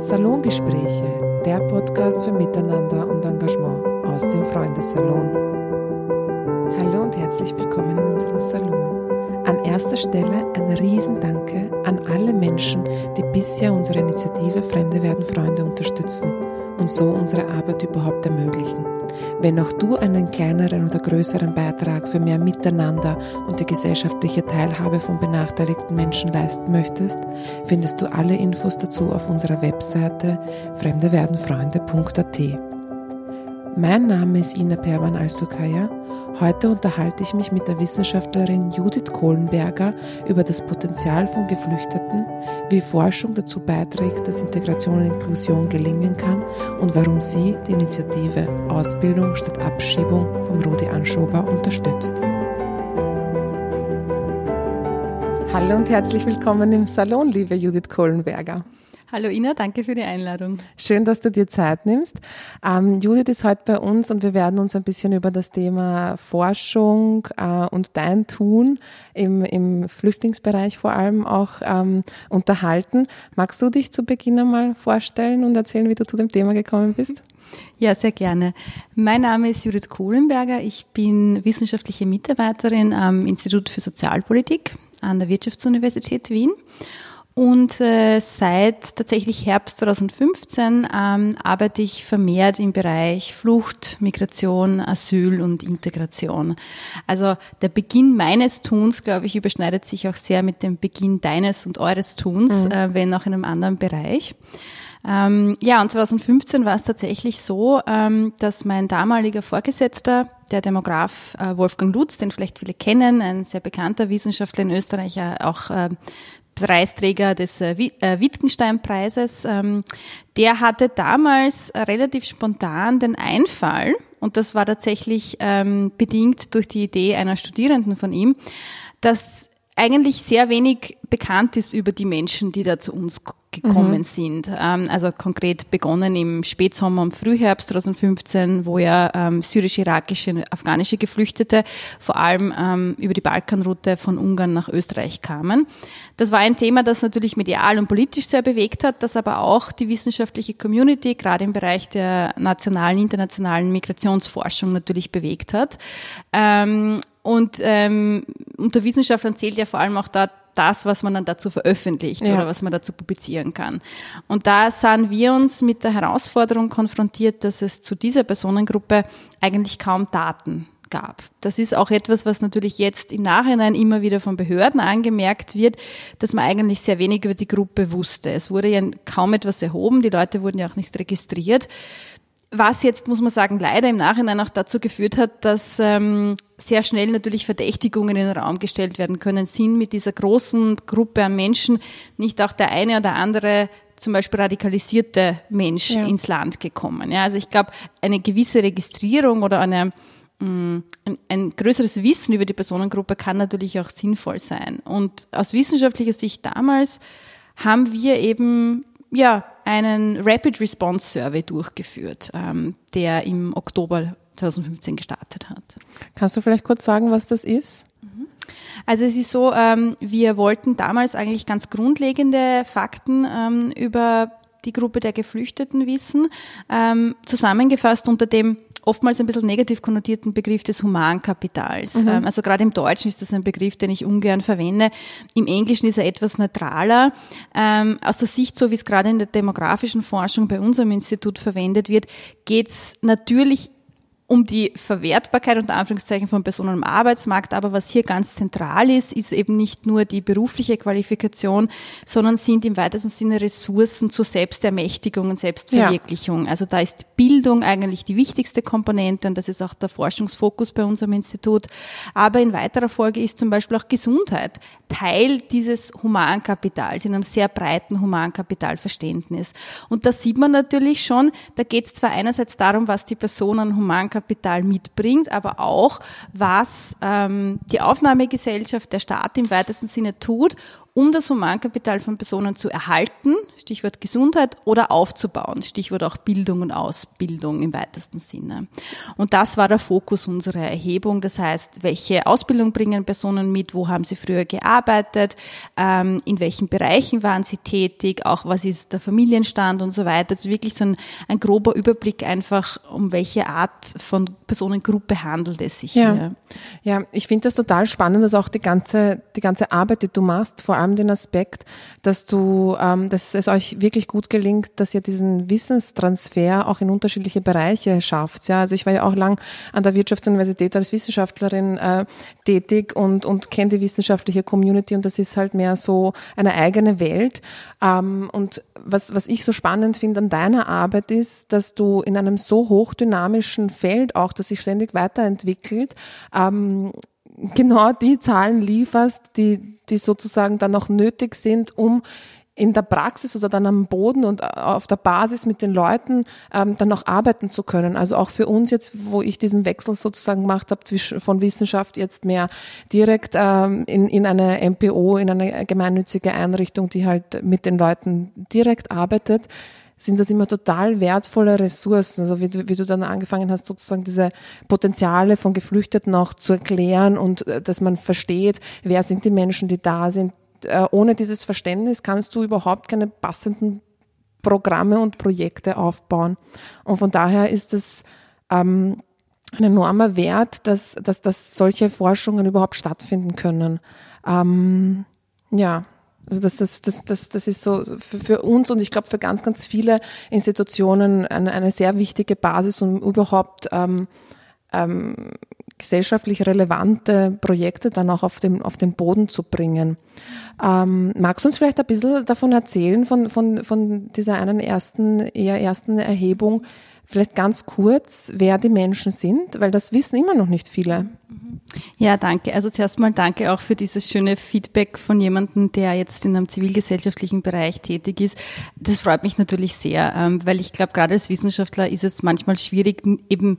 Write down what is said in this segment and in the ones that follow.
Salongespräche, der Podcast für Miteinander und Engagement aus dem Freundessalon. Hallo und herzlich willkommen in unserem Salon. An erster Stelle ein Riesendanke an alle Menschen, die bisher unsere Initiative Fremde werden Freunde unterstützen und so unsere Arbeit überhaupt ermöglichen. Wenn auch du einen kleineren oder größeren Beitrag für mehr Miteinander und die gesellschaftliche Teilhabe von benachteiligten Menschen leisten möchtest, findest du alle Infos dazu auf unserer Webseite fremdewerdenfreunde.at. Mein Name ist Ina Perwan Al-Sukaya. Heute unterhalte ich mich mit der Wissenschaftlerin Judith Kohlenberger über das Potenzial von Geflüchteten, wie Forschung dazu beiträgt, dass Integration und Inklusion gelingen kann und warum sie die Initiative Ausbildung statt Abschiebung vom Rudi Anschober unterstützt. Hallo und herzlich willkommen im Salon, liebe Judith Kohlenberger. Hallo Ina, danke für die Einladung. Schön, dass du dir Zeit nimmst. Ähm, Judith ist heute bei uns und wir werden uns ein bisschen über das Thema Forschung äh, und dein Tun im, im Flüchtlingsbereich vor allem auch ähm, unterhalten. Magst du dich zu Beginn einmal vorstellen und erzählen, wie du zu dem Thema gekommen bist? Ja, sehr gerne. Mein Name ist Judith Kohlenberger. Ich bin wissenschaftliche Mitarbeiterin am Institut für Sozialpolitik an der Wirtschaftsuniversität Wien und äh, seit tatsächlich Herbst 2015 ähm, arbeite ich vermehrt im Bereich Flucht, Migration, Asyl und Integration. Also der Beginn meines Tuns, glaube ich, überschneidet sich auch sehr mit dem Beginn deines und eures Tuns, mhm. äh, wenn auch in einem anderen Bereich. Ähm, ja, und 2015 war es tatsächlich so, ähm, dass mein damaliger Vorgesetzter, der Demograf äh, Wolfgang Lutz, den vielleicht viele kennen, ein sehr bekannter Wissenschaftler in Österreich, auch äh, Preisträger des äh, äh, Wittgenstein-Preises, ähm, der hatte damals relativ spontan den Einfall, und das war tatsächlich ähm, bedingt durch die Idee einer Studierenden von ihm, dass eigentlich sehr wenig bekannt ist über die Menschen, die da zu uns gekommen mhm. sind. Ähm, also konkret begonnen im Spätsommer und Frühherbst 2015, wo ja ähm, syrische, irakische, afghanische Geflüchtete vor allem ähm, über die Balkanroute von Ungarn nach Österreich kamen. Das war ein Thema, das natürlich medial und politisch sehr bewegt hat, das aber auch die wissenschaftliche Community gerade im Bereich der nationalen, internationalen Migrationsforschung natürlich bewegt hat. Ähm, und ähm, unter Wissenschaftlern zählt ja vor allem auch da das, was man dann dazu veröffentlicht ja. oder was man dazu publizieren kann. Und da sahen wir uns mit der Herausforderung konfrontiert, dass es zu dieser Personengruppe eigentlich kaum Daten gab. Das ist auch etwas, was natürlich jetzt im Nachhinein immer wieder von Behörden angemerkt wird, dass man eigentlich sehr wenig über die Gruppe wusste. Es wurde ja kaum etwas erhoben, die Leute wurden ja auch nicht registriert was jetzt, muss man sagen, leider im Nachhinein auch dazu geführt hat, dass ähm, sehr schnell natürlich Verdächtigungen in den Raum gestellt werden können, sind mit dieser großen Gruppe an Menschen nicht auch der eine oder andere zum Beispiel radikalisierte Mensch ja. ins Land gekommen. Ja, also ich glaube, eine gewisse Registrierung oder eine, mm, ein, ein größeres Wissen über die Personengruppe kann natürlich auch sinnvoll sein. Und aus wissenschaftlicher Sicht damals haben wir eben ja, einen Rapid Response Survey durchgeführt, ähm, der im Oktober 2015 gestartet hat. Kannst du vielleicht kurz sagen, was das ist? Mhm. Also es ist so, ähm, wir wollten damals eigentlich ganz grundlegende Fakten ähm, über die Gruppe der Geflüchteten wissen, ähm, zusammengefasst unter dem oftmals ein bisschen negativ konnotierten Begriff des Humankapitals. Mhm. Ähm, also gerade im Deutschen ist das ein Begriff, den ich ungern verwende. Im Englischen ist er etwas neutraler. Ähm, aus der Sicht, so wie es gerade in der demografischen Forschung bei unserem Institut verwendet wird, geht es natürlich um die Verwertbarkeit unter Anführungszeichen von Personen am Arbeitsmarkt. Aber was hier ganz zentral ist, ist eben nicht nur die berufliche Qualifikation, sondern sind im weitesten Sinne Ressourcen zur Selbstermächtigung und Selbstverwirklichung. Ja. Also da ist Bildung eigentlich die wichtigste Komponente und das ist auch der Forschungsfokus bei unserem Institut. Aber in weiterer Folge ist zum Beispiel auch Gesundheit Teil dieses Humankapitals, in einem sehr breiten Humankapitalverständnis. Und da sieht man natürlich schon, da geht es zwar einerseits darum, was die Person an Humankapital Kapital mitbringt, aber auch, was ähm, die Aufnahmegesellschaft, der Staat im weitesten Sinne tut, um das Humankapital von Personen zu erhalten, Stichwort Gesundheit, oder aufzubauen, Stichwort auch Bildung und Ausbildung im weitesten Sinne. Und das war der Fokus unserer Erhebung. Das heißt, welche Ausbildung bringen Personen mit, wo haben sie früher gearbeitet, ähm, in welchen Bereichen waren sie tätig, auch was ist der Familienstand und so weiter. Also wirklich so ein, ein grober Überblick einfach, um welche Art von Personengruppe handelt es sich ja. hier. Ja, ich finde das total spannend, dass auch die ganze, die ganze Arbeit, die du machst, vor allem den Aspekt, dass du, ähm, dass es euch wirklich gut gelingt, dass ihr diesen Wissenstransfer auch in unterschiedliche Bereiche schafft. Ja, also ich war ja auch lang an der Wirtschaftsuniversität als Wissenschaftlerin äh, tätig und und kenne die wissenschaftliche Community und das ist halt mehr so eine eigene Welt. Ähm, und was was ich so spannend finde an deiner Arbeit ist, dass du in einem so hochdynamischen Feld auch, das sich ständig weiterentwickelt, ähm, genau die Zahlen lieferst, die, die sozusagen dann auch nötig sind, um in der Praxis oder dann am Boden und auf der Basis mit den Leuten ähm, dann auch arbeiten zu können. Also auch für uns jetzt, wo ich diesen Wechsel sozusagen gemacht habe zwischen von Wissenschaft jetzt mehr direkt ähm, in, in eine MPO, in eine gemeinnützige Einrichtung, die halt mit den Leuten direkt arbeitet, sind das immer total wertvolle Ressourcen. Also wie du, wie du dann angefangen hast, sozusagen diese Potenziale von Geflüchteten auch zu erklären und äh, dass man versteht, wer sind die Menschen, die da sind. Äh, ohne dieses Verständnis kannst du überhaupt keine passenden Programme und Projekte aufbauen. Und von daher ist es ähm, ein enormer Wert, dass, dass, dass solche Forschungen überhaupt stattfinden können. Ähm, ja, also das, das, das, das, das ist so für, für uns und ich glaube für ganz, ganz viele Institutionen eine, eine sehr wichtige Basis, um überhaupt ähm, ähm, gesellschaftlich relevante Projekte dann auch auf den, auf den Boden zu bringen. Ähm, magst du uns vielleicht ein bisschen davon erzählen, von, von, von dieser einen ersten, eher ersten Erhebung, Vielleicht ganz kurz, wer die Menschen sind, weil das wissen immer noch nicht viele. Ja, danke. Also zuerst mal danke auch für dieses schöne Feedback von jemandem, der jetzt in einem zivilgesellschaftlichen Bereich tätig ist. Das freut mich natürlich sehr, ähm, weil ich glaube, gerade als Wissenschaftler ist es manchmal schwierig, eben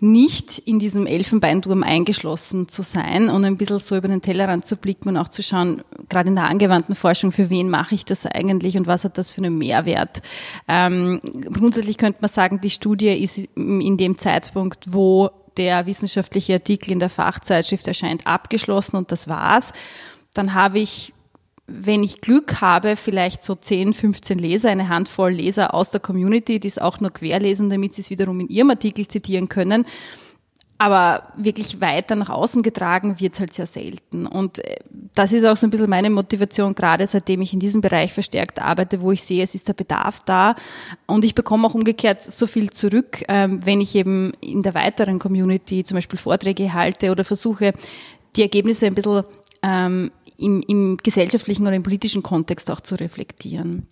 nicht in diesem Elfenbeinturm eingeschlossen zu sein und ein bisschen so über den Tellerrand zu blicken und auch zu schauen, gerade in der angewandten Forschung, für wen mache ich das eigentlich und was hat das für einen Mehrwert. Ähm, grundsätzlich könnte man sagen, die Studie ist in dem Zeitpunkt, wo der wissenschaftliche Artikel in der Fachzeitschrift erscheint, abgeschlossen und das war's. Dann habe ich wenn ich Glück habe, vielleicht so 10, 15 Leser, eine Handvoll Leser aus der Community, die es auch nur querlesen, damit sie es wiederum in ihrem Artikel zitieren können. Aber wirklich weiter nach außen getragen wird es halt sehr selten. Und äh, das ist auch so ein bisschen meine Motivation, gerade seitdem ich in diesem Bereich verstärkt arbeite, wo ich sehe, es ist der Bedarf da. Und ich bekomme auch umgekehrt so viel zurück, ähm, wenn ich eben in der weiteren Community zum Beispiel Vorträge halte oder versuche, die Ergebnisse ein bisschen ähm, im, im gesellschaftlichen oder im politischen Kontext auch zu reflektieren.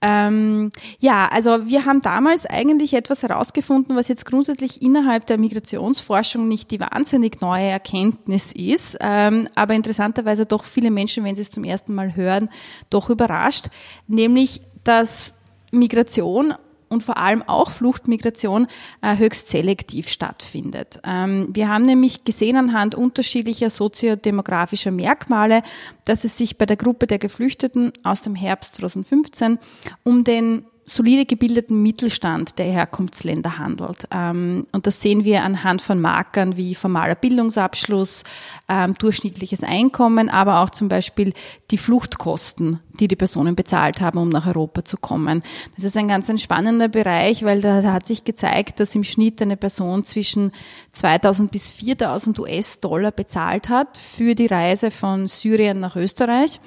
Ähm, ja, also wir haben damals eigentlich etwas herausgefunden, was jetzt grundsätzlich innerhalb der Migrationsforschung nicht die wahnsinnig neue Erkenntnis ist, ähm, aber interessanterweise doch viele Menschen, wenn sie es zum ersten Mal hören, doch überrascht, nämlich dass Migration und vor allem auch Fluchtmigration äh, höchst selektiv stattfindet. Ähm, wir haben nämlich gesehen anhand unterschiedlicher soziodemografischer Merkmale, dass es sich bei der Gruppe der Geflüchteten aus dem Herbst 2015 um den solide gebildeten Mittelstand der Herkunftsländer handelt. Ähm, und das sehen wir anhand von Markern wie formaler Bildungsabschluss, ähm, durchschnittliches Einkommen, aber auch zum Beispiel die Fluchtkosten, die die Personen bezahlt haben, um nach Europa zu kommen. Das ist ein ganz spannender Bereich, weil da, da hat sich gezeigt, dass im Schnitt eine Person zwischen 2000 bis 4000 US-Dollar bezahlt hat für die Reise von Syrien nach Österreich.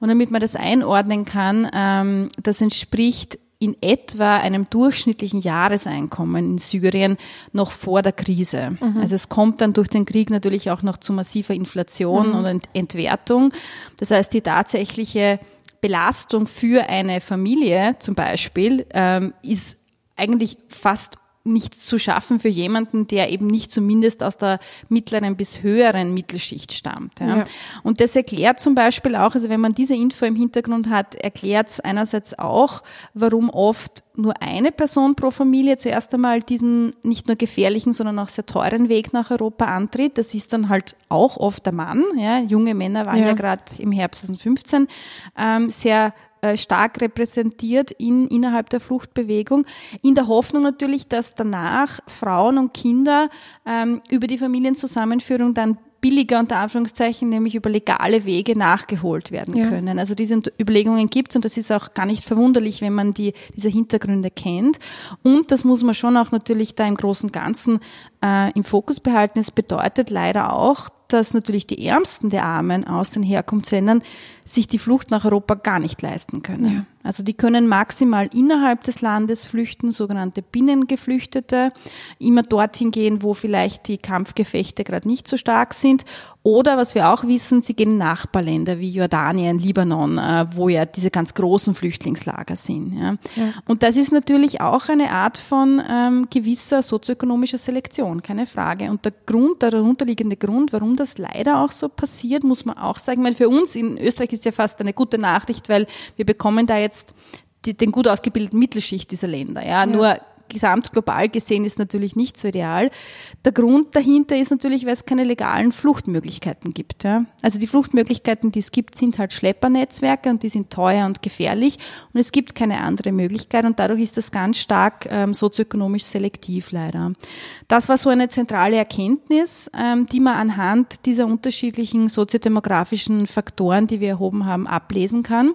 Und damit man das einordnen kann, ähm, das entspricht in etwa einem durchschnittlichen Jahreseinkommen in Syrien noch vor der Krise. Mhm. Also es kommt dann durch den Krieg natürlich auch noch zu massiver Inflation mhm. und Entwertung. Das heißt, die tatsächliche Belastung für eine Familie zum Beispiel ähm, ist eigentlich fast nicht zu schaffen für jemanden, der eben nicht zumindest aus der mittleren bis höheren Mittelschicht stammt. Ja. ja. Und das erklärt zum Beispiel auch, also wenn man diese Info im Hintergrund hat, erklärt es einerseits auch, warum oft nur eine Person pro Familie zuerst einmal diesen nicht nur gefährlichen, sondern auch sehr teuren Weg nach Europa antritt. Das ist dann halt auch oft der Mann. Ja. Junge Männer waren ja, ja gerade im Herbst 2015 ähm, sehr äh, stark repräsentiert in, innerhalb der Fluchtbewegung, in der Hoffnung natürlich, dass danach Frauen und Kinder ähm, über die Familienzusammenführung dann billiger unter Anführungszeichen, nämlich über legale Wege nachgeholt werden ja. können. Also diese Überlegungen gibt es und das ist auch gar nicht verwunderlich, wenn man die, diese Hintergründe kennt. Und das muss man schon auch natürlich da im großen und Ganzen äh, im Fokus behalten. Es bedeutet leider auch, dass natürlich die Ärmsten der Armen aus den Herkunftsländern sich die Flucht nach Europa gar nicht leisten können. Ja. Also die können maximal innerhalb des Landes flüchten, sogenannte Binnengeflüchtete, immer dorthin gehen, wo vielleicht die Kampfgefechte gerade nicht so stark sind. Oder was wir auch wissen, sie gehen in Nachbarländer wie Jordanien, Libanon, äh, wo ja diese ganz großen Flüchtlingslager sind. Ja. ja. Und das ist natürlich auch eine Art von ähm, gewisser sozioökonomischer Selektion, keine Frage. Und der Grund, der darunterliegende Grund, warum das leider auch so passiert, muss man auch sagen, weil für uns in Österreich ist ja fast eine gute Nachricht, weil wir bekommen da jetzt die, den gut ausgebildeten Mittelschicht dieser Länder. Ja, ja. nur gesamt global gesehen ist natürlich nicht so ideal. Der Grund dahinter ist natürlich, weil es keine legalen Fluchtmöglichkeiten gibt. Ja. Also die Fluchtmöglichkeiten, die es gibt, sind halt Schleppernetzwerke und die sind teuer und gefährlich und es gibt keine andere Möglichkeit und dadurch ist das ganz stark ähm, sozioökonomisch selektiv leider. Das war so eine zentrale Erkenntnis, ähm, die man anhand dieser unterschiedlichen soziodemografischen Faktoren, die wir erhoben haben, ablesen kann.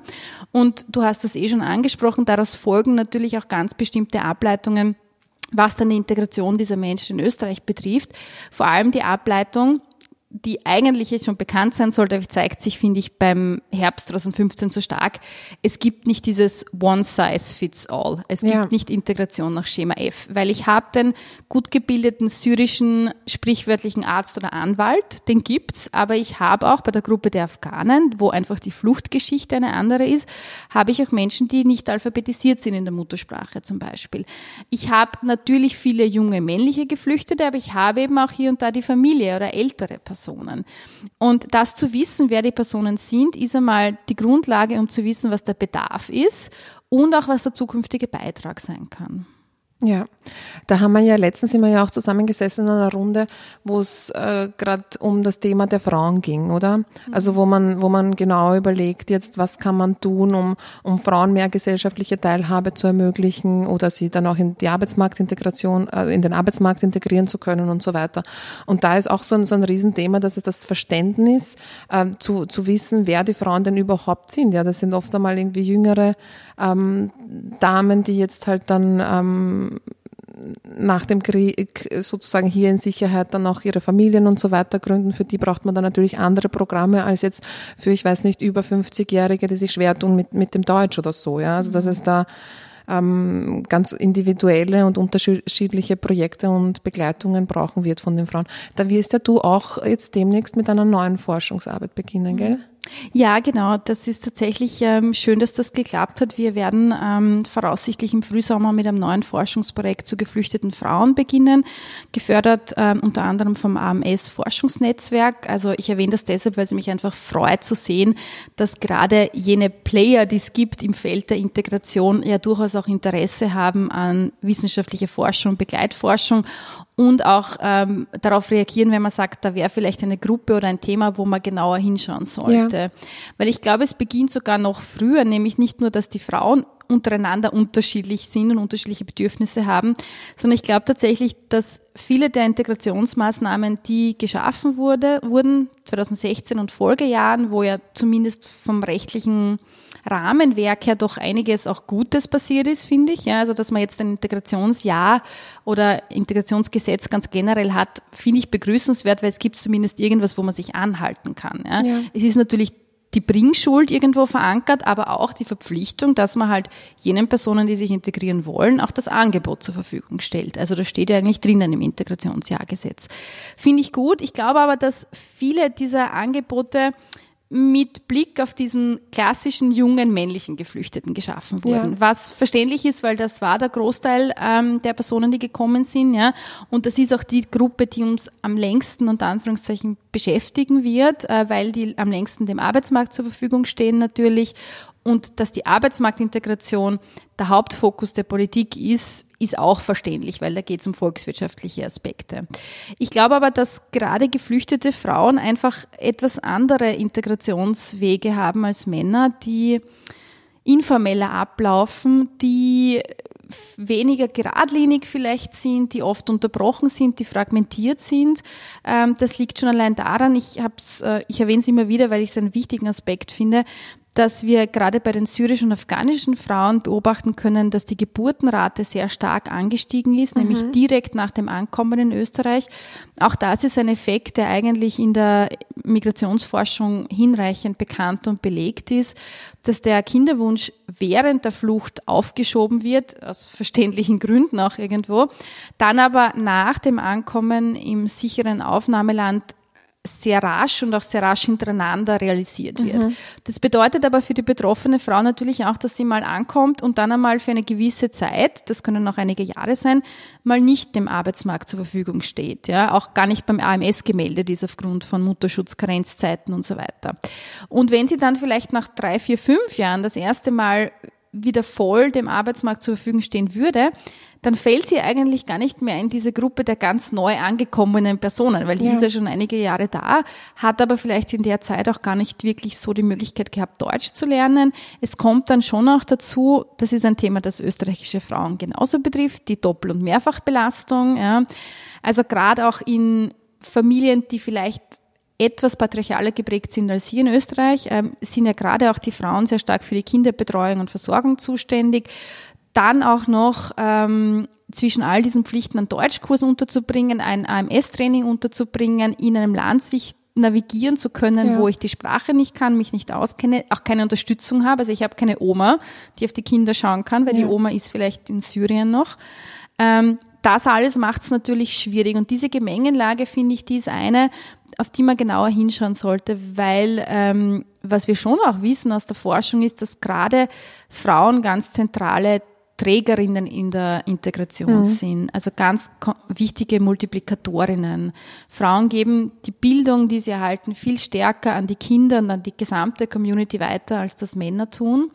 Und du hast das eh schon angesprochen, daraus folgen natürlich auch ganz bestimmte Ableitungen was dann die Integration dieser Menschen in Österreich betrifft. Vor allem die Ableitung, die eigentlich jetzt schon bekannt sein sollte, aber zeigt sich, finde ich, beim Herbst 2015 so stark. Es gibt nicht dieses One Size Fits All. Es gibt ja. nicht Integration nach Schema F, weil ich habe den gut gebildeten syrischen sprichwörtlichen Arzt oder Anwalt, den gibt's, aber ich habe auch bei der Gruppe der Afghanen, wo einfach die Fluchtgeschichte eine andere ist, habe ich auch Menschen, die nicht alphabetisiert sind in der Muttersprache zum Beispiel. Ich habe natürlich viele junge männliche Geflüchtete, aber ich habe eben auch hier und da die Familie oder ältere Personen. Personen. Und das zu wissen, wer die Personen sind, ist einmal die Grundlage, um zu wissen, was der Bedarf ist und auch was der zukünftige Beitrag sein kann. Ja, da haben wir ja letztens immer ja auch zusammengesessen in einer Runde, wo es äh, gerade um das Thema der Frauen ging, oder? Mhm. Also wo man wo man genau überlegt, jetzt was kann man tun, um um Frauen mehr gesellschaftliche Teilhabe zu ermöglichen oder sie dann auch in die Arbeitsmarktintegration äh, in den Arbeitsmarkt integrieren zu können und so weiter. Und da ist auch so ein so ein Riesenthema, dass es das Verständnis äh, zu zu wissen, wer die Frauen denn überhaupt sind. Ja, das sind oft einmal irgendwie jüngere ähm, Damen, die jetzt halt dann ähm, nach dem Krieg sozusagen hier in Sicherheit dann auch ihre Familien und so weiter gründen. Für die braucht man dann natürlich andere Programme als jetzt für, ich weiß nicht, über 50-Jährige, die sich schwer tun mit, mit dem Deutsch oder so. Ja, also dass es da ähm, ganz individuelle und unterschiedliche Projekte und Begleitungen brauchen wird von den Frauen. Da wirst ja du auch jetzt demnächst mit einer neuen Forschungsarbeit beginnen, gell? Ja, genau. Das ist tatsächlich ähm, schön, dass das geklappt hat. Wir werden ähm, voraussichtlich im Frühsommer mit einem neuen Forschungsprojekt zu geflüchteten Frauen beginnen, gefördert ähm, unter anderem vom AMS Forschungsnetzwerk. Also ich erwähne das deshalb, weil es mich einfach freut zu sehen, dass gerade jene Player, die es gibt im Feld der Integration, ja durchaus auch Interesse haben an wissenschaftlicher Forschung, Begleitforschung und auch ähm, darauf reagieren, wenn man sagt, da wäre vielleicht eine Gruppe oder ein Thema, wo man genauer hinschauen sollte. Ja. Weil ich glaube, es beginnt sogar noch früher, nämlich nicht nur, dass die Frauen untereinander unterschiedlich sind und unterschiedliche Bedürfnisse haben, sondern ich glaube tatsächlich, dass viele der Integrationsmaßnahmen, die geschaffen wurde, wurden 2016 und Folgejahren, wo ja zumindest vom rechtlichen Rahmenwerk her doch einiges auch Gutes passiert ist, finde ich. Ja, also dass man jetzt ein Integrationsjahr oder Integrationsgesetz ganz generell hat, finde ich begrüßenswert, weil es gibt zumindest irgendwas, wo man sich anhalten kann. Ja. ja. Es ist natürlich die Bringschuld irgendwo verankert, aber auch die Verpflichtung, dass man halt jenen Personen, die sich integrieren wollen, auch das Angebot zur Verfügung stellt. Also das steht ja eigentlich drinnen im Integrationsjahrgesetz. Finde ich gut. Ich glaube aber, dass viele dieser Angebote mit Blick auf diesen klassischen jungen männlichen Geflüchteten geschaffen wurden. Ja. Was verständlich ist, weil das war der Großteil ähm, der Personen, die gekommen sind, ja. Und das ist auch die Gruppe, die uns am längsten unter Anführungszeichen beschäftigen wird, äh, weil die am längsten dem Arbeitsmarkt zur Verfügung stehen natürlich und dass die Arbeitsmarktintegration der Hauptfokus der Politik ist, ist auch verständlich, weil da geht es um volkswirtschaftliche Aspekte. Ich glaube aber, dass gerade geflüchtete Frauen einfach etwas andere Integrationswege haben als Männer, die informeller ablaufen, die weniger geradlinig vielleicht sind, die oft unterbrochen sind, die fragmentiert sind. Ähm, das liegt schon allein daran, ich, hab's, äh, ich erwähne es immer wieder, weil ich es einen wichtigen Aspekt finde, dass wir gerade bei den syrischen und afghanischen Frauen beobachten können, dass die Geburtenrate sehr stark angestiegen ist, mhm. nämlich direkt nach dem Ankommen in Österreich. Auch das ist ein Effekt, der eigentlich in der Migrationsforschung hinreichend bekannt und belegt ist, dass der Kinderwunsch während der Flucht aufgeschoben wird, aus verständlichen Gründen auch irgendwo, dann aber nach dem Ankommen im sicheren Aufnahmeland sehr rasch und auch sehr rasch hintereinander realisiert wird. Mhm. Das bedeutet aber für die betroffene Frau natürlich auch, dass sie mal ankommt und dann einmal für eine gewisse Zeit, das können auch einige Jahre sein, mal nicht dem Arbeitsmarkt zur Verfügung steht. Ja, auch gar nicht beim AMS gemeldet ist aufgrund von Mutterschutz, Karenzzeiten und so weiter. Und wenn sie dann vielleicht nach drei, vier, fünf Jahren das erste Mal wieder voll dem Arbeitsmarkt zur Verfügung stehen würde, dann fällt sie eigentlich gar nicht mehr in diese Gruppe der ganz neu angekommenen Personen, weil die ja. ist ja schon einige Jahre da, hat aber vielleicht in der Zeit auch gar nicht wirklich so die Möglichkeit gehabt, Deutsch zu lernen. Es kommt dann schon auch dazu, das ist ein Thema, das österreichische Frauen genauso betrifft, die Doppel- und Mehrfachbelastung. Ja. Also gerade auch in Familien, die vielleicht etwas patriarchaler geprägt sind als hier in Österreich, ähm, sind ja gerade auch die Frauen sehr stark für die Kinderbetreuung und Versorgung zuständig dann auch noch ähm, zwischen all diesen Pflichten einen Deutschkurs unterzubringen, ein AMS-Training unterzubringen, in einem Land sich navigieren zu können, ja. wo ich die Sprache nicht kann, mich nicht auskenne, auch keine Unterstützung habe. Also ich habe keine Oma, die auf die Kinder schauen kann, weil ja. die Oma ist vielleicht in Syrien noch. Ähm, das alles macht es natürlich schwierig. Und diese Gemengenlage, finde ich, die ist eine, auf die man genauer hinschauen sollte, weil ähm, was wir schon auch wissen aus der Forschung ist, dass gerade Frauen ganz zentrale Trägerinnen in der Integration mhm. sind, also ganz wichtige Multiplikatorinnen. Frauen geben die Bildung, die sie erhalten, viel stärker an die Kinder und an die gesamte Community weiter, als das Männer tun.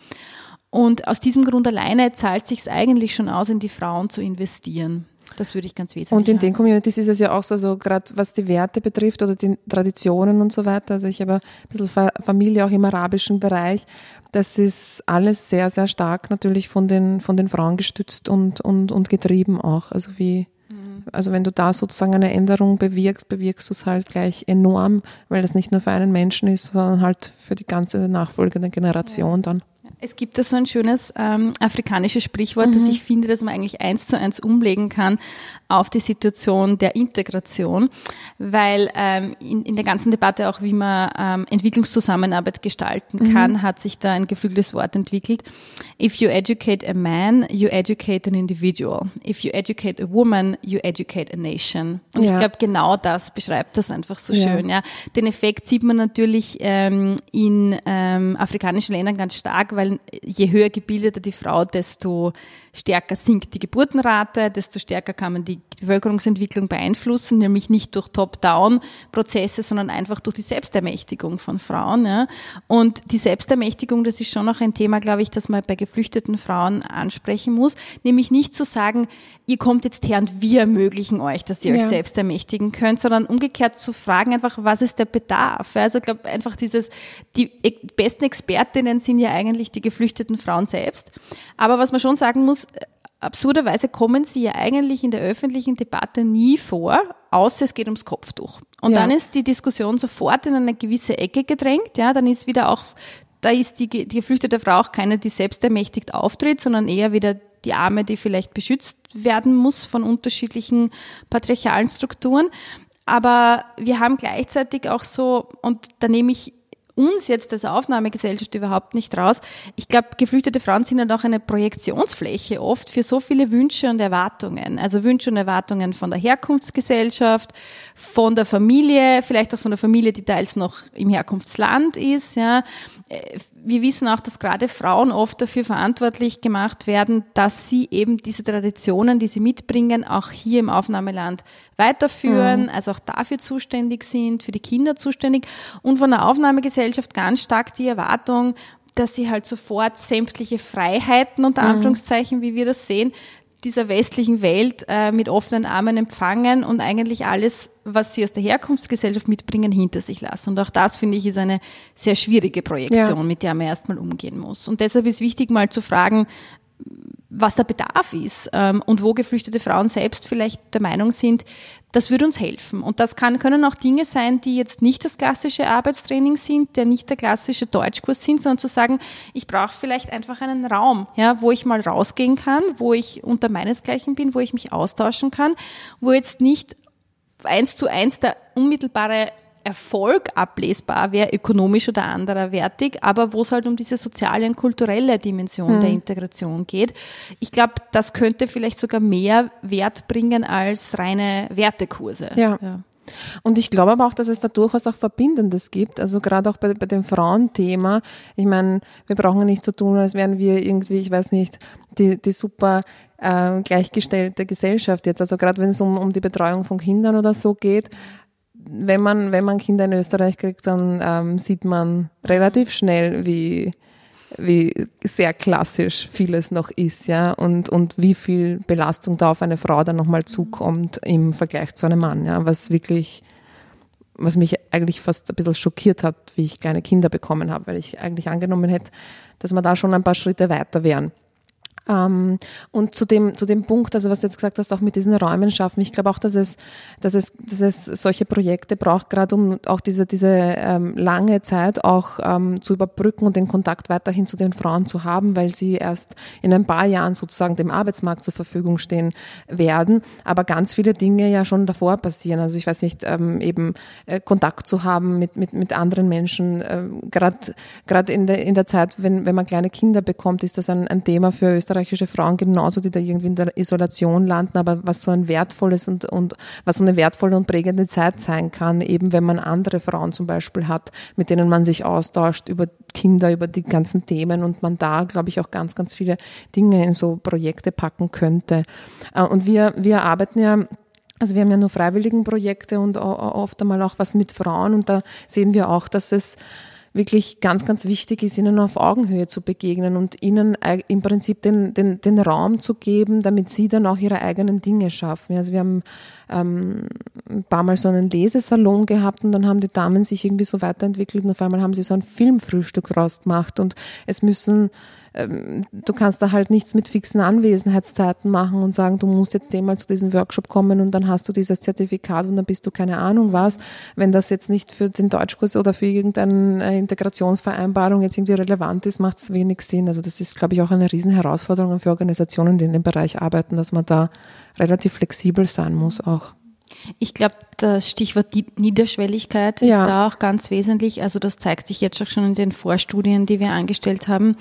Und aus diesem Grund alleine zahlt sich eigentlich schon aus, in die Frauen zu investieren. Das würde ich ganz wesentlich Und in den Communities ist es ja auch so, so gerade was die Werte betrifft oder die Traditionen und so weiter. Also ich habe ein bisschen Familie auch im arabischen Bereich. Das ist alles sehr, sehr stark natürlich von den, von den Frauen gestützt und, und, und getrieben auch. Also wie, mhm. also wenn du da sozusagen eine Änderung bewirkst, bewirkst du es halt gleich enorm, weil das nicht nur für einen Menschen ist, sondern halt für die ganze nachfolgende Generation ja. dann. Es gibt da so ein schönes ähm, afrikanisches Sprichwort, mhm. das ich finde, dass man eigentlich eins zu eins umlegen kann auf die Situation der Integration, weil ähm, in, in der ganzen Debatte auch, wie man ähm, Entwicklungszusammenarbeit gestalten mhm. kann, mhm. hat sich da ein geflügeltes Wort entwickelt. If you educate a man, you educate an individual. If you educate a woman, you educate a nation. Und ja. ich glaube, genau das beschreibt das einfach so ja. schön. Ja. Den Effekt sieht man natürlich ähm, in ähm, afrikanischen Ländern ganz stark, weil je höher gebildeter die Frau, desto stärker sinkt die Geburtenrate, desto stärker kann man die Bevölkerungsentwicklung beeinflussen, nämlich nicht durch Top-Down-Prozesse, sondern einfach durch die Selbstermächtigung von Frauen. Ja. Und die Selbstermächtigung, das ist schon noch ein Thema, glaube ich, das man bei geflüchteten Frauen ansprechen muss, nämlich nicht zu sagen, ihr kommt jetzt her und wir ermöglichen euch, dass ihr ja. euch selbst ermächtigen könnt, sondern umgekehrt zu fragen einfach, was ist der Bedarf? Also ich glaube einfach dieses, die besten Expertinnen sind ja eigentlich die geflüchteten Frauen selbst. Aber was man schon sagen muss, absurderweise kommen sie ja eigentlich in der öffentlichen Debatte nie vor, außer es geht ums Kopftuch. Und ja. dann ist die Diskussion sofort in eine gewisse Ecke gedrängt, ja, dann ist wieder auch, da ist die, die geflüchtete Frau auch keine, die selbstermächtigt auftritt, sondern eher wieder die Arme, die vielleicht beschützt werden muss von unterschiedlichen patriarchalen Strukturen. Aber wir haben gleichzeitig auch so, und da nehme ich uns jetzt als Aufnahmegesellschaft überhaupt nicht raus. Ich glaube, geflüchtete Frauen sind halt auch eine Projektionsfläche oft für so viele Wünsche und Erwartungen. Also Wünsche und Erwartungen von der Herkunftsgesellschaft, von der Familie, vielleicht auch von der Familie, die teils noch im Herkunftsland ist, ja. Wir wissen auch, dass gerade Frauen oft dafür verantwortlich gemacht werden, dass sie eben diese Traditionen, die sie mitbringen, auch hier im Aufnahmeland weiterführen, mhm. also auch dafür zuständig sind, für die Kinder zuständig und von der Aufnahmegesellschaft ganz stark die Erwartung, dass sie halt sofort sämtliche Freiheiten unter mhm. Anführungszeichen, wie wir das sehen, dieser westlichen Welt äh, mit offenen Armen empfangen und eigentlich alles, was sie aus der Herkunftsgesellschaft mitbringen, hinter sich lassen. Und auch das, finde ich, ist eine sehr schwierige Projektion, ja. mit der man erstmal umgehen muss. Und deshalb ist wichtig, mal zu fragen, was der Bedarf ist ähm, und wo geflüchtete Frauen selbst vielleicht der Meinung sind, das würde uns helfen. Und das kann, können auch Dinge sein, die jetzt nicht das klassische Arbeitstraining sind, der nicht der klassische Deutschkurs sind, sondern zu sagen, ich brauche vielleicht einfach einen Raum, ja, wo ich mal rausgehen kann, wo ich unter meinesgleichen bin, wo ich mich austauschen kann, wo jetzt nicht eins zu eins der unmittelbare Erfolg ablesbar wäre, ökonomisch oder andererwertig, aber wo es halt um diese soziale und kulturelle Dimension mhm. der Integration geht. Ich glaube, das könnte vielleicht sogar mehr Wert bringen als reine Wertekurse. ja. ja. Und ich glaube aber auch, dass es da durchaus auch Verbindendes gibt. Also gerade auch bei, bei dem Frauenthema. Ich meine, wir brauchen nicht so tun, als wären wir irgendwie, ich weiß nicht, die, die super äh, gleichgestellte Gesellschaft jetzt. Also gerade wenn es um, um die Betreuung von Kindern oder so geht, wenn man, wenn man Kinder in Österreich kriegt, dann ähm, sieht man relativ schnell, wie, wie sehr klassisch vieles noch ist, ja, und, und wie viel Belastung da auf eine Frau dann nochmal zukommt im Vergleich zu einem Mann, ja, was wirklich, was mich eigentlich fast ein bisschen schockiert hat, wie ich kleine Kinder bekommen habe, weil ich eigentlich angenommen hätte, dass wir da schon ein paar Schritte weiter wären. Ähm, und zu dem, zu dem Punkt, also was du jetzt gesagt hast, auch mit diesen Räumen schaffen, ich glaube auch, dass es, dass es, dass es solche Projekte braucht, gerade um auch diese, diese ähm, lange Zeit auch ähm, zu überbrücken und den Kontakt weiterhin zu den Frauen zu haben, weil sie erst in ein paar Jahren sozusagen dem Arbeitsmarkt zur Verfügung stehen werden, aber ganz viele Dinge ja schon davor passieren. Also ich weiß nicht, ähm, eben äh, Kontakt zu haben mit, mit, mit anderen Menschen, äh, gerade in der, in der Zeit, wenn, wenn man kleine Kinder bekommt, ist das ein, ein Thema für Österreich österreichische Frauen genauso, die da irgendwie in der Isolation landen, aber was so ein wertvolles und, und was so eine wertvolle und prägende Zeit sein kann, eben wenn man andere Frauen zum Beispiel hat, mit denen man sich austauscht über Kinder, über die ganzen Themen und man da, glaube ich, auch ganz, ganz viele Dinge in so Projekte packen könnte. Äh, und wir, wir arbeiten ja also wir haben ja nur freiwilligen Projekte und oft einmal auch was mit Frauen und da sehen wir auch, dass es wirklich ganz, ganz wichtig ist, ihnen auf Augenhöhe zu begegnen und ihnen im Prinzip den, den, den Raum zu geben, damit sie dann auch ihre eigenen Dinge schaffen. Also wir haben ähm, ein paar Mal so einen Lesesalon gehabt und dann haben die Damen sich irgendwie so weiterentwickelt und auf einmal haben sie so ein Filmfrühstück draus gemacht und es müssen ähm, du kannst da halt nichts mit fixen Anwesenheitszeiten machen und sagen, du musst jetzt zehnmal zu diesem Workshop kommen und dann hast du dieses Zertifikat und dann bist du keine Ahnung was. Wenn das jetzt nicht für den Deutschkurs oder für irgendeine Integrationsvereinbarung jetzt irgendwie relevant ist, macht es wenig Sinn. Also das ist, glaube ich, auch eine Riesenherausforderung für Organisationen, die in dem Bereich arbeiten, dass man da relativ flexibel sein muss auch. Ich glaube, das Stichwort Niederschwelligkeit ja. ist da auch ganz wesentlich. Also das zeigt sich jetzt auch schon in den Vorstudien, die wir angestellt haben,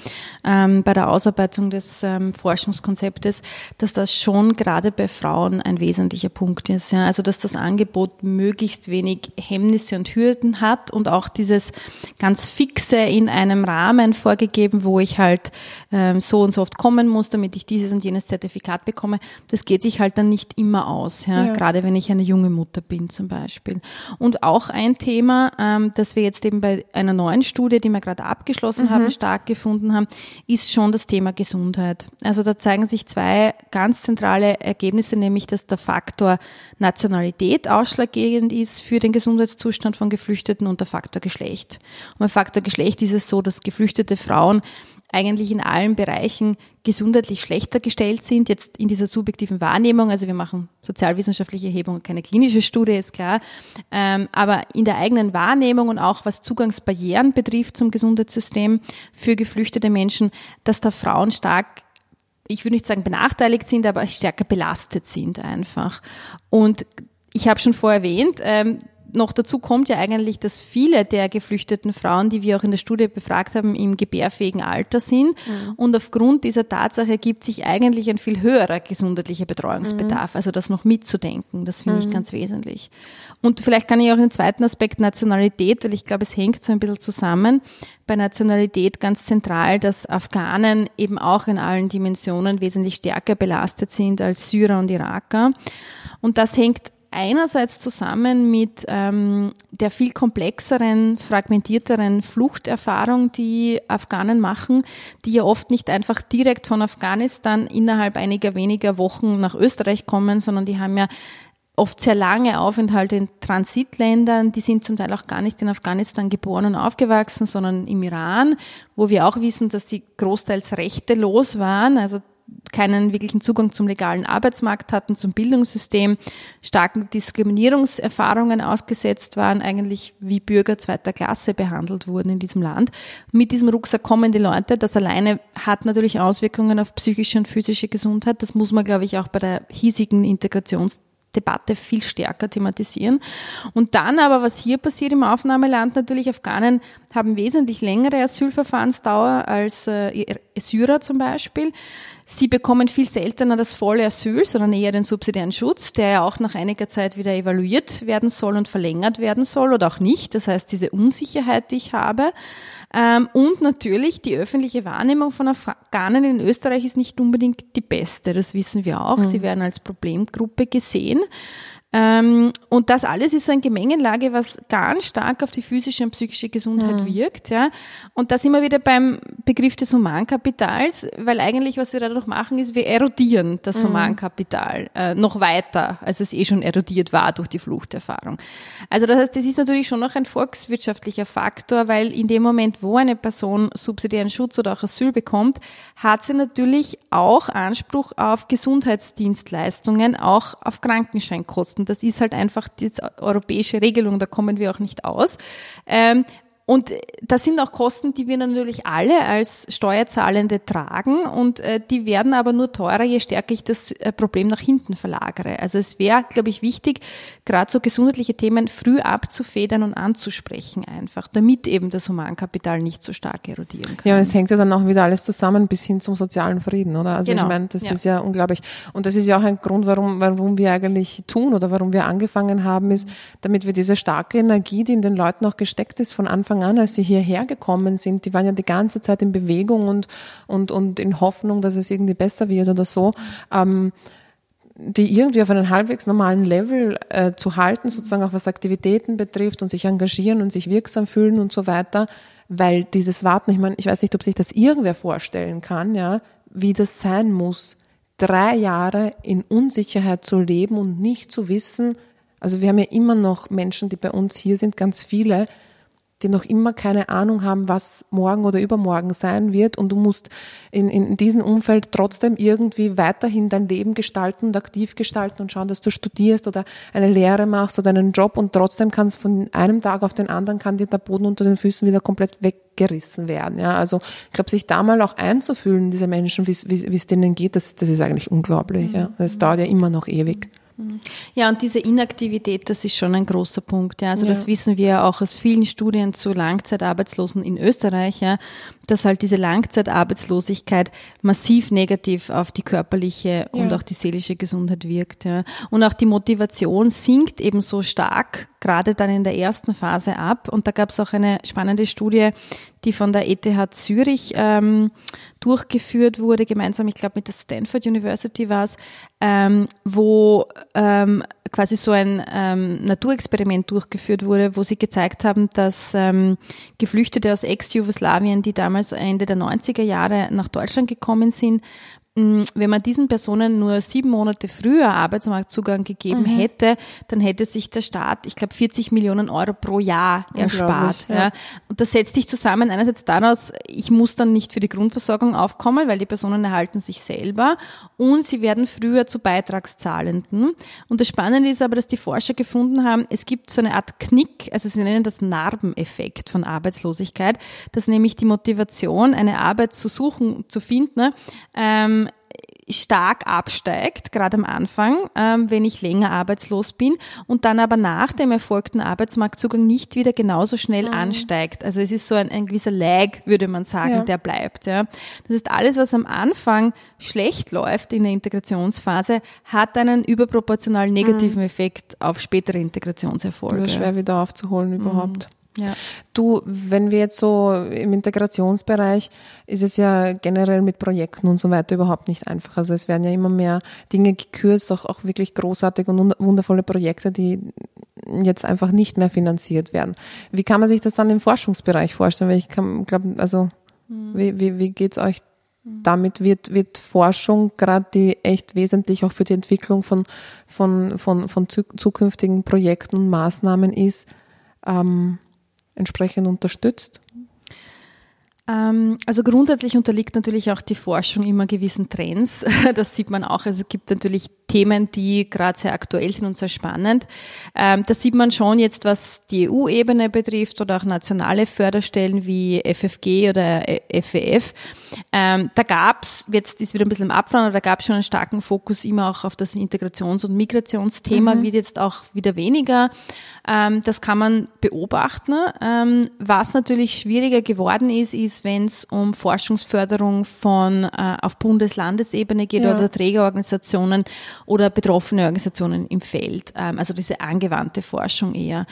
ähm, bei der Ausarbeitung des ähm, Forschungskonzeptes, dass das schon gerade bei Frauen ein wesentlicher Punkt ist. Ja? Also dass das Angebot möglichst wenig Hemmnisse und Hürden hat und auch dieses ganz fixe in einem Rahmen vorgegeben, wo ich halt ähm, so und so oft kommen muss, damit ich dieses und jenes Zertifikat bekomme. Das geht sich halt dann nicht immer aus. Ja? ja. Gerade wenn ich eine junge Mutter bin zum Beispiel. Und auch ein Thema, ähm, das wir jetzt eben bei einer neuen Studie, die wir gerade abgeschlossen mhm. haben, stark gefunden haben, ist schon das Thema Gesundheit. Also da zeigen sich zwei ganz zentrale Ergebnisse, nämlich dass der Faktor Nationalität ausschlaggebend ist für den Gesundheitszustand von Geflüchteten und der Faktor Geschlecht. Und beim Faktor Geschlecht ist es so, dass geflüchtete Frauen eigentlich in allen Bereichen gesundheitlich schlechter gestellt sind, jetzt in dieser subjektiven Wahrnehmung. Also wir machen sozialwissenschaftliche Erhebung, keine klinische Studie, ist klar. Ähm, aber in der eigenen Wahrnehmung und auch was Zugangsbarrieren betrifft zum Gesundheitssystem für geflüchtete Menschen, dass da Frauen stark ich würde nicht sagen benachteiligt sind, aber stärker belastet sind einfach. Und ich habe schon vorher erwähnt, ähm, noch dazu kommt ja eigentlich, dass viele der geflüchteten Frauen, die wir auch in der Studie befragt haben, im gebärfähigen Alter sind. Mhm. Und aufgrund dieser Tatsache ergibt sich eigentlich ein viel höherer gesundheitlicher Betreuungsbedarf. Mhm. Also das noch mitzudenken, das finde mhm. ich ganz wesentlich. Und vielleicht kann ich auch den zweiten Aspekt Nationalität, weil ich glaube, es hängt so ein bisschen zusammen. Bei Nationalität ganz zentral, dass Afghanen eben auch in allen Dimensionen wesentlich stärker belastet sind als Syrer und Iraker. Und das hängt einerseits zusammen mit ähm, der viel komplexeren, fragmentierteren Fluchterfahrung, die Afghanen machen, die ja oft nicht einfach direkt von Afghanistan innerhalb einiger weniger Wochen nach Österreich kommen, sondern die haben ja oft sehr lange Aufenthalte in Transitländern. Die sind zum Teil auch gar nicht in Afghanistan geboren und aufgewachsen, sondern im Iran, wo wir auch wissen, dass sie großteils rechtelos waren. Also keinen wirklichen Zugang zum legalen Arbeitsmarkt hatten, zum Bildungssystem, starken Diskriminierungserfahrungen ausgesetzt waren, eigentlich wie Bürger zweiter Klasse behandelt wurden in diesem Land. Mit diesem Rucksack kommen die Leute. Das alleine hat natürlich Auswirkungen auf psychische und physische Gesundheit. Das muss man, glaube ich, auch bei der hiesigen Integrations Debatte viel stärker thematisieren. Und dann aber, was hier passiert im Aufnahmeland, natürlich Afghanen haben wesentlich längere Asylverfahrensdauer als äh, Syrer zum Beispiel. Sie bekommen viel seltener das volle Asyl, sondern eher den subsidiären Schutz, der ja auch nach einiger Zeit wieder evaluiert werden soll und verlängert werden soll oder auch nicht. Das heißt, diese Unsicherheit, die ich habe. Ähm, und natürlich die öffentliche Wahrnehmung von Afghanen in Österreich ist nicht unbedingt die beste. Das wissen wir auch. Mhm. Sie werden als Problemgruppe gesehen. Ähm, und das alles ist so eine Gemengelage, was ganz stark auf die physische und psychische Gesundheit mhm. wirkt. Ja. Und da sind wir wieder beim Begriff des Humankapitals, weil eigentlich, was wir dadurch machen, ist, wir erodieren das mhm. Humankapital äh, noch weiter, als es eh schon erodiert war durch die Fluchterfahrung. Also das heißt, das ist natürlich schon noch ein volkswirtschaftlicher Faktor, weil in dem Moment, wo eine Person subsidiären Schutz oder auch Asyl bekommt, hat sie natürlich auch Anspruch auf Gesundheitsdienstleistungen, auch auf Krankenscheinkosten kosten. Das ist halt einfach die europäische Regelung, da kommen wir auch nicht aus. Ähm, und das sind auch Kosten, die wir natürlich alle als Steuerzahlende tragen und äh, die werden aber nur teurer, je stärker ich das äh, Problem nach hinten verlagere. Also es wäre, glaube ich, wichtig, gerade so gesundheitliche Themen früh abzufedern und anzusprechen einfach, damit eben das Humankapital nicht so stark erodieren kann. Ja, es hängt ja dann auch wieder alles zusammen bis hin zum sozialen Frieden, oder? Also genau. ich meine, das ja. ist ja unglaublich. Und das ist ja auch ein Grund, warum, warum wir eigentlich tun oder warum wir angefangen haben, ist, damit wir diese starke Energie, die in den Leuten auch gesteckt ist, von Anfang Anfang an, als sie hierher gekommen sind, die waren ja die ganze Zeit in Bewegung und, und, und in Hoffnung, dass es irgendwie besser wird oder so. Ähm, die irgendwie auf einem halbwegs normalen Level äh, zu halten, sozusagen auch was Aktivitäten betrifft und sich engagieren und sich wirksam fühlen und so weiter, weil dieses Warten, ich meine, ich weiß nicht, ob sich das irgendwer vorstellen kann, ja, wie das sein muss, drei Jahre in Unsicherheit zu leben und nicht zu wissen, also wir haben ja immer noch Menschen, die bei uns hier sind, ganz viele, die noch immer keine Ahnung haben, was morgen oder übermorgen sein wird und du musst in, in diesem Umfeld trotzdem irgendwie weiterhin dein Leben gestalten und aktiv gestalten und schauen, dass du studierst oder eine Lehre machst oder einen Job und trotzdem kannst von einem Tag auf den anderen kann dir der Boden unter den Füßen wieder komplett weggerissen werden. Ja, also ich glaube, sich da mal auch einzufühlen, diese Menschen, wie es denen geht, das, das ist eigentlich unglaublich. Ja. Das dauert ja immer noch ewig. Ja, und diese Inaktivität, das ist schon ein großer Punkt. Ja. Also ja. das wissen wir auch aus vielen Studien zu Langzeitarbeitslosen in Österreich, ja, dass halt diese Langzeitarbeitslosigkeit massiv negativ auf die körperliche ja. und auch die seelische Gesundheit wirkt. Ja. Und auch die Motivation sinkt eben so stark, gerade dann in der ersten Phase ab. Und da gab es auch eine spannende Studie, die von der ETH Zürich ähm, durchgeführt wurde, gemeinsam, ich glaube mit der Stanford University war es, ähm, wo ähm, quasi so ein ähm, Naturexperiment durchgeführt wurde, wo sie gezeigt haben, dass ähm, Geflüchtete aus Ex-Jugoslawien, die damals Ende der 90er Jahre nach Deutschland gekommen sind, wenn man diesen Personen nur sieben Monate früher Arbeitsmarktzugang gegeben mhm. hätte, dann hätte sich der Staat, ich glaube, 40 Millionen Euro pro Jahr erspart. Ja. ja. Und das setzt sich zusammen einerseits daraus, ich muss dann nicht für die Grundversorgung aufkommen, weil die Personen erhalten sich selber und sie werden früher zu Beitragszahlenden. Und das Spannende ist aber, dass die Forscher gefunden haben, es gibt so eine Art Knick, also sie nennen das Narbeneffekt von Arbeitslosigkeit, dass nämlich die Motivation, eine Arbeit zu suchen, zu finden, ähm, stark absteigt, gerade am Anfang, ähm, wenn ich länger arbeitslos bin und dann aber nach dem erfolgten Arbeitsmarktzugang nicht wieder genauso schnell mhm. ansteigt. Also es ist so ein, ein gewisser Lag, würde man sagen, ja. der bleibt. Ja. Das ist alles, was am Anfang schlecht läuft in der Integrationsphase, hat einen überproportional negativen mhm. Effekt auf spätere Integrationserfolge. Das ist schwer wieder aufzuholen überhaupt. Mhm. Ja. Du, wenn wir jetzt so im Integrationsbereich, ist es ja generell mit Projekten und so weiter überhaupt nicht einfach. Also es werden ja immer mehr Dinge gekürzt, auch, auch wirklich großartige und wundervolle Projekte, die jetzt einfach nicht mehr finanziert werden. Wie kann man sich das dann im Forschungsbereich vorstellen? Weil ich glaube, also hm. wie, wie, wie geht's euch damit wird, wird Forschung gerade die echt wesentlich auch für die Entwicklung von, von, von, von zukünftigen Projekten und Maßnahmen ist, ähm, entsprechend unterstützt? Ähm, also grundsätzlich unterliegt natürlich auch die Forschung immer gewissen Trends. Das sieht man auch. Also es gibt natürlich Themen, die gerade sehr aktuell sind und sehr spannend. Ähm, das sieht man schon jetzt, was die EU-Ebene betrifft oder auch nationale Förderstellen wie FFG oder FEF. Ähm, da gab's jetzt ist wieder ein bisschen im Abfahren, aber da gab es schon einen starken Fokus immer auch auf das Integrations- und Migrationsthema, mhm. wird jetzt auch wieder weniger. Das kann man beobachten. Was natürlich schwieriger geworden ist, ist, wenn es um Forschungsförderung von äh, auf Bundeslandesebene geht ja. oder Trägerorganisationen oder betroffene Organisationen im Feld. Ähm, also diese angewandte Forschung eher.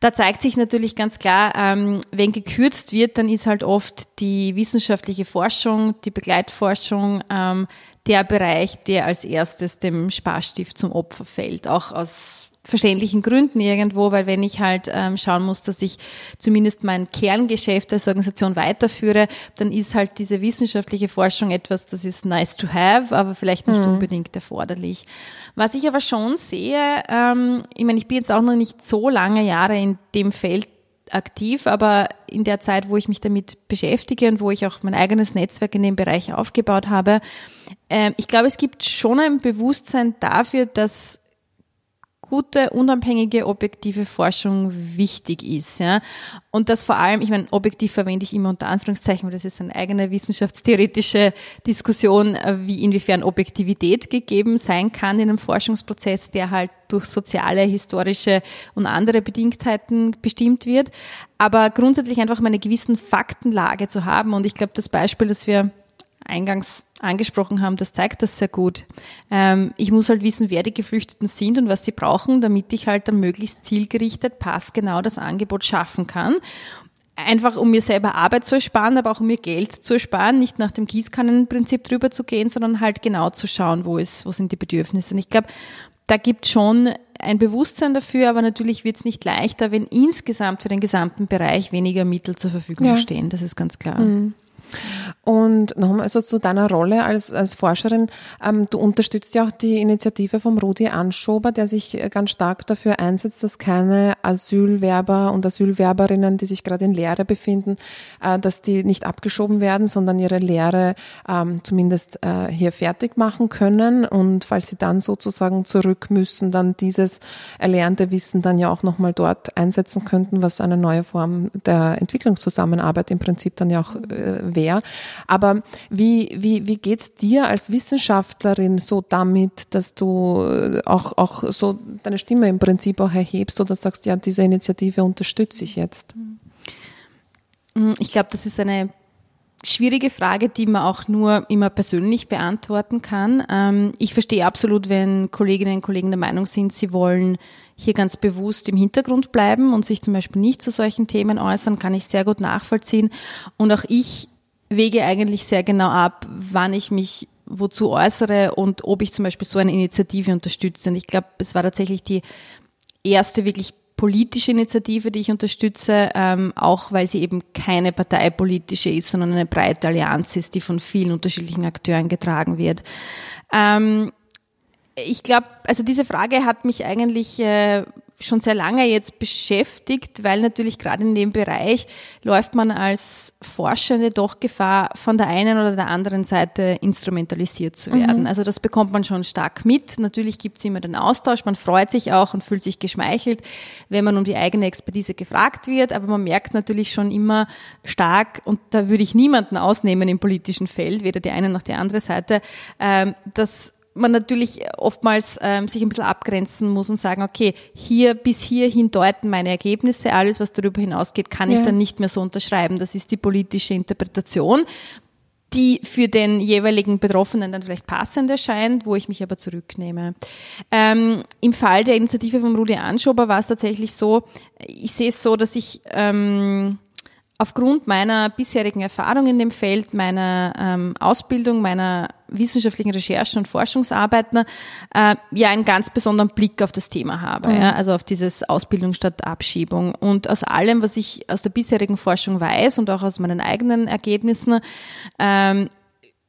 Da zeigt sich natürlich ganz klar, ähm, wenn gekürzt wird, dann ist halt oft die wissenschaftliche Forschung, die Begleitforschung ähm, der Bereich, der als erstes dem Sparstift zum Opfer fällt, auch aus verständlichen Gründen irgendwo, weil wenn ich halt ähm, schauen muss, dass ich zumindest mein Kerngeschäft als Organisation weiterführe, dann ist halt diese wissenschaftliche Forschung etwas, das ist nice to have, aber vielleicht nicht mhm. unbedingt erforderlich. Was ich aber schon sehe, ähm, ich meine, ich bin jetzt auch noch nicht so lange Jahre in dem Feld aktiv, aber in der Zeit, wo ich mich damit beschäftige und wo ich auch mein eigenes Netzwerk in dem Bereich aufgebaut habe, äh, ich glaube, es gibt schon ein Bewusstsein dafür, dass gute, unabhängige, objektive Forschung wichtig ist. Ja? Und das vor allem, ich meine, objektiv verwende ich immer unter Anführungszeichen, weil das ist eine eigene wissenschaftstheoretische Diskussion, äh, wie inwiefern Objektivität gegeben sein kann in einem Forschungsprozess, der halt durch soziale, historische und andere Bedingtheiten bestimmt wird. Aber grundsätzlich einfach mal eine gewissen Faktenlage zu haben. Und ich glaube, das Beispiel, das wir eingangs angesprochen haben, das zeigt das sehr gut. Ähm, ich muss halt wissen, wer die Geflüchteten sind und was sie brauchen, damit ich halt dann möglichst zielgerichtet, passgenau das Angebot schaffen kann. Einfach um mir selber Arbeit zu ersparen, aber auch um mir Geld zu ersparen, nicht nach dem Gießkannenprinzip drüber zu gehen, sondern halt genau zu schauen, wo ist, wo sind die Bedürfnisse. Und ich glaube, da gibt schon ein Bewusstsein dafür, aber natürlich wird es nicht leichter, wenn insgesamt für den gesamten Bereich weniger Mittel zur Verfügung ja. stehen. Das ist ganz klar. Mhm. Und nochmal also zu deiner Rolle als, als Forscherin. Ähm, du unterstützt ja auch die Initiative vom Rudi Anschober, der sich äh, ganz stark dafür einsetzt, dass keine Asylwerber und Asylwerberinnen, die sich gerade in Lehre befinden, äh, dass die nicht abgeschoben werden, sondern ihre Lehre ähm, zumindest äh, hier fertig machen können. Und falls sie dann sozusagen zurück müssen, dann dieses erlernte Wissen dann ja auch nochmal dort einsetzen könnten, was eine neue Form der Entwicklungszusammenarbeit im Prinzip dann ja auch äh, wäre. Aber wie, wie, wie geht's dir als Wissenschaftlerin so damit, dass du äh, auch, auch so deine Stimme im Prinzip auch erhebst oder sagst, ja, diese Initiative unterstütze ich jetzt? Mhm. Ich glaube, das ist eine schwierige Frage, die man auch nur immer persönlich beantworten kann. Ähm, ich verstehe absolut, wenn Kolleginnen und Kollegen der Meinung sind, sie wollen hier ganz bewusst im Hintergrund bleiben und sich zum Beispiel nicht zu solchen Themen äußern, kann ich sehr gut nachvollziehen. Und auch ich wege eigentlich sehr genau ab, wann ich mich wozu äußere und ob ich zum Beispiel so eine Initiative unterstütze. Und ich glaube, es war tatsächlich die erste wirklich politische Initiative, die ich unterstütze, ähm, auch weil sie eben keine parteipolitische ist, sondern eine breite Allianz ist, die von vielen unterschiedlichen Akteuren getragen wird. Ähm, ich glaube, also diese Frage hat mich eigentlich äh, schon sehr lange jetzt beschäftigt, weil natürlich gerade in dem Bereich läuft man als Forschende doch Gefahr, von der einen oder der anderen Seite instrumentalisiert zu werden. Mhm. Also das bekommt man schon stark mit. Natürlich gibt es immer den Austausch, man freut sich auch und fühlt sich geschmeichelt, wenn man um die eigene Expertise gefragt wird, aber man merkt natürlich schon immer stark, und da würde ich niemanden ausnehmen im politischen Feld, weder die eine noch die andere Seite, ähm, dass man natürlich oftmals ähm, sich ein bisschen abgrenzen muss und sagen, okay, hier bis hierhin deuten meine Ergebnisse, alles, was darüber hinausgeht, kann ja. ich dann nicht mehr so unterschreiben. Das ist die politische Interpretation die für den jeweiligen Betroffenen dann vielleicht passend erscheint, wo ich mich aber zurücknehme. Ähm, Im Fall der Initiative von Rudi Anschober war es tatsächlich so, ich sehe es so, dass ich ähm, aufgrund meiner bisherigen Erfahrung in dem Feld, meiner ähm, Ausbildung, meiner wissenschaftlichen Recherchen und Forschungsarbeiten äh, ja einen ganz besonderen Blick auf das Thema habe, mhm. ja, also auf dieses Ausbildung statt Abschiebung. Und aus allem, was ich aus der bisherigen Forschung weiß und auch aus meinen eigenen Ergebnissen, ähm,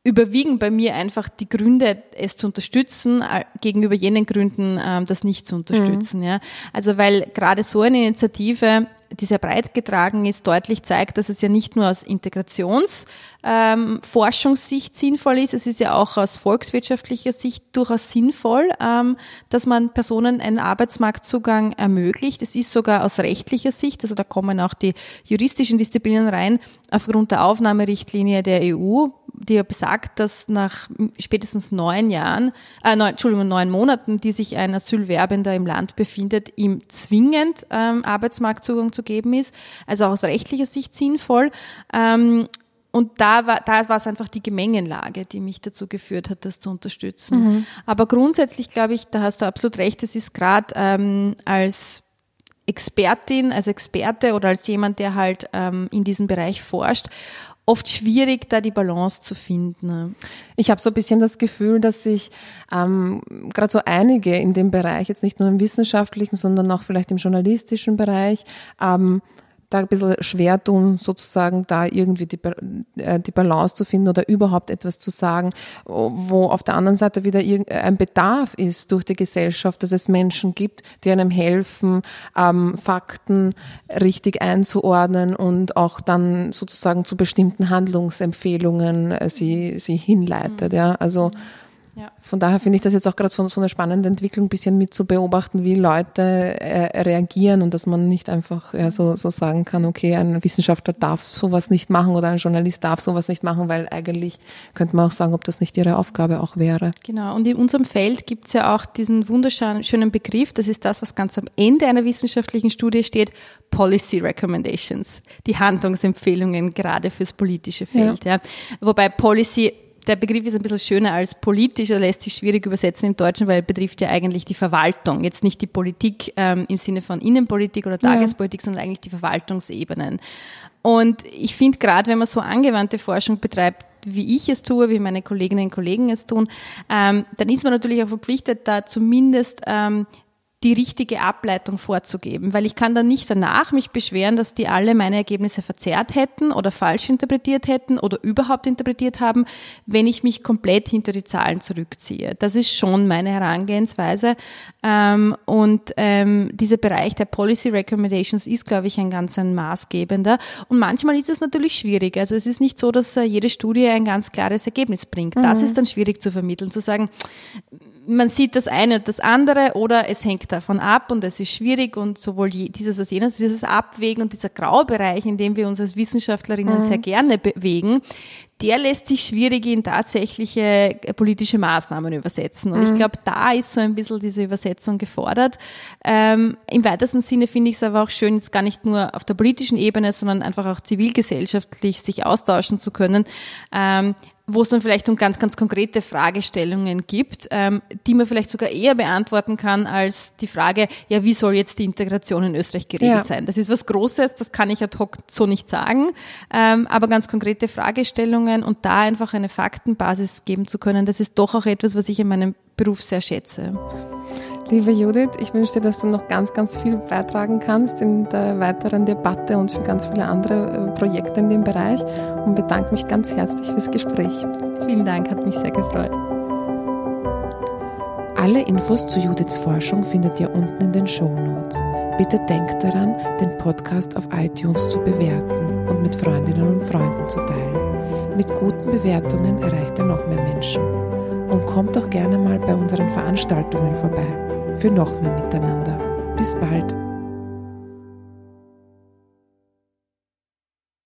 überwiegen bei mir einfach die Gründe, es zu unterstützen, äh, gegenüber jenen Gründen, ähm, das nicht zu unterstützen. Mhm. Ja. Also weil gerade so eine Initiative die sehr breit getragen ist, deutlich zeigt, dass es ja nicht nur aus Integrationsforschungssicht ähm, sinnvoll ist, es ist ja auch aus volkswirtschaftlicher Sicht durchaus sinnvoll, ähm, dass man Personen einen Arbeitsmarktzugang ermöglicht. Es ist sogar aus rechtlicher Sicht, also da kommen auch die juristischen Disziplinen rein, aufgrund der Aufnahmerichtlinie der EU, die ja besagt, dass nach spätestens neun Jahren, äh, neun, Entschuldigung, neun Monaten, die sich ein Asylwerbender im Land befindet, ihm zwingend ähm, Arbeitsmarktzugang zu geben ist. Also auch aus rechtlicher Sicht sinnvoll. Ähm, und da war, da war es einfach die Gemengenlage, die mich dazu geführt hat, das zu unterstützen. Mhm. Aber grundsätzlich glaube ich, da hast du absolut recht, es ist gerade ähm, als Expertin, als Experte oder als jemand, der halt ähm, in diesem Bereich forscht, oft schwierig, da die Balance zu finden. Ich habe so ein bisschen das Gefühl, dass sich ähm, gerade so einige in dem Bereich, jetzt nicht nur im wissenschaftlichen, sondern auch vielleicht im journalistischen Bereich, ähm, da ein bisschen schwer tun, sozusagen da irgendwie die, äh, die Balance zu finden oder überhaupt etwas zu sagen, wo auf der anderen Seite wieder ein Bedarf ist durch die Gesellschaft, dass es Menschen gibt, die einem helfen, ähm, Fakten richtig einzuordnen und auch dann sozusagen zu bestimmten Handlungsempfehlungen äh, sie, sie hinleitet. Ja, also. Ja. Von daher finde ich das jetzt auch gerade so, so, eine spannende Entwicklung, ein bisschen mit zu beobachten, wie Leute äh, reagieren und dass man nicht einfach ja, so, so sagen kann, okay, ein Wissenschaftler darf sowas nicht machen oder ein Journalist darf sowas nicht machen, weil eigentlich könnte man auch sagen, ob das nicht ihre Aufgabe auch wäre. Genau, und in unserem Feld gibt es ja auch diesen wunderschönen Begriff, das ist das, was ganz am Ende einer wissenschaftlichen Studie steht, Policy Recommendations, die Handlungsempfehlungen gerade fürs politische Feld. Ja. ja. Wobei Policy der Begriff ist ein bisschen schöner als politisch, er lässt sich schwierig übersetzen im Deutschen, weil er betrifft ja eigentlich die Verwaltung, jetzt nicht die Politik ähm, im Sinne von Innenpolitik oder Tagespolitik, ja. sondern eigentlich die Verwaltungsebenen. Und ich finde gerade, wenn man so angewandte Forschung betreibt, wie ich es tue, wie meine Kolleginnen und Kollegen es tun, ähm, dann ist man natürlich auch verpflichtet, da zumindest ähm, die richtige Ableitung vorzugeben, weil ich kann dann nicht danach mich beschweren, dass die alle meine Ergebnisse verzerrt hätten oder falsch interpretiert hätten oder überhaupt interpretiert haben, wenn ich mich komplett hinter die Zahlen zurückziehe. Das ist schon meine Herangehensweise ähm, und ähm, dieser Bereich der Policy Recommendations ist, glaube ich, ein ganz ein maßgebender und manchmal ist es natürlich schwierig. Also es ist nicht so, dass äh, jede Studie ein ganz klares Ergebnis bringt. Das mhm. ist dann schwierig zu vermitteln, zu sagen, man sieht das eine und das andere oder es hängt davon ab und es ist schwierig und sowohl dieses als jenes, dieses Abwägen und dieser Graubereich, in dem wir uns als Wissenschaftlerinnen mhm. sehr gerne bewegen, der lässt sich schwierig in tatsächliche äh, politische Maßnahmen übersetzen. Und mhm. ich glaube, da ist so ein bisschen diese Übersetzung gefordert. Ähm, Im weitesten Sinne finde ich es aber auch schön, jetzt gar nicht nur auf der politischen Ebene, sondern einfach auch zivilgesellschaftlich sich austauschen zu können. Ähm, wo es dann vielleicht um ganz, ganz konkrete Fragestellungen gibt, ähm, die man vielleicht sogar eher beantworten kann als die Frage, ja, wie soll jetzt die Integration in Österreich geregelt ja. sein? Das ist was Großes, das kann ich ad hoc so nicht sagen, ähm, aber ganz konkrete Fragestellungen und da einfach eine Faktenbasis geben zu können, das ist doch auch etwas, was ich in meinem Beruf sehr schätze. Liebe Judith, ich wünsche dir, dass du noch ganz, ganz viel beitragen kannst in der weiteren Debatte und für ganz viele andere äh, Projekte in dem Bereich und bedanke mich ganz herzlich fürs Gespräch. Vielen Dank, hat mich sehr gefreut. Alle Infos zu Judiths Forschung findet ihr unten in den Show Notes. Bitte denkt daran, den Podcast auf iTunes zu bewerten und mit Freundinnen und Freunden zu teilen. Mit guten Bewertungen erreicht er noch mehr Menschen. Und kommt doch gerne mal bei unseren Veranstaltungen vorbei. Für noch mehr Miteinander. Bis bald.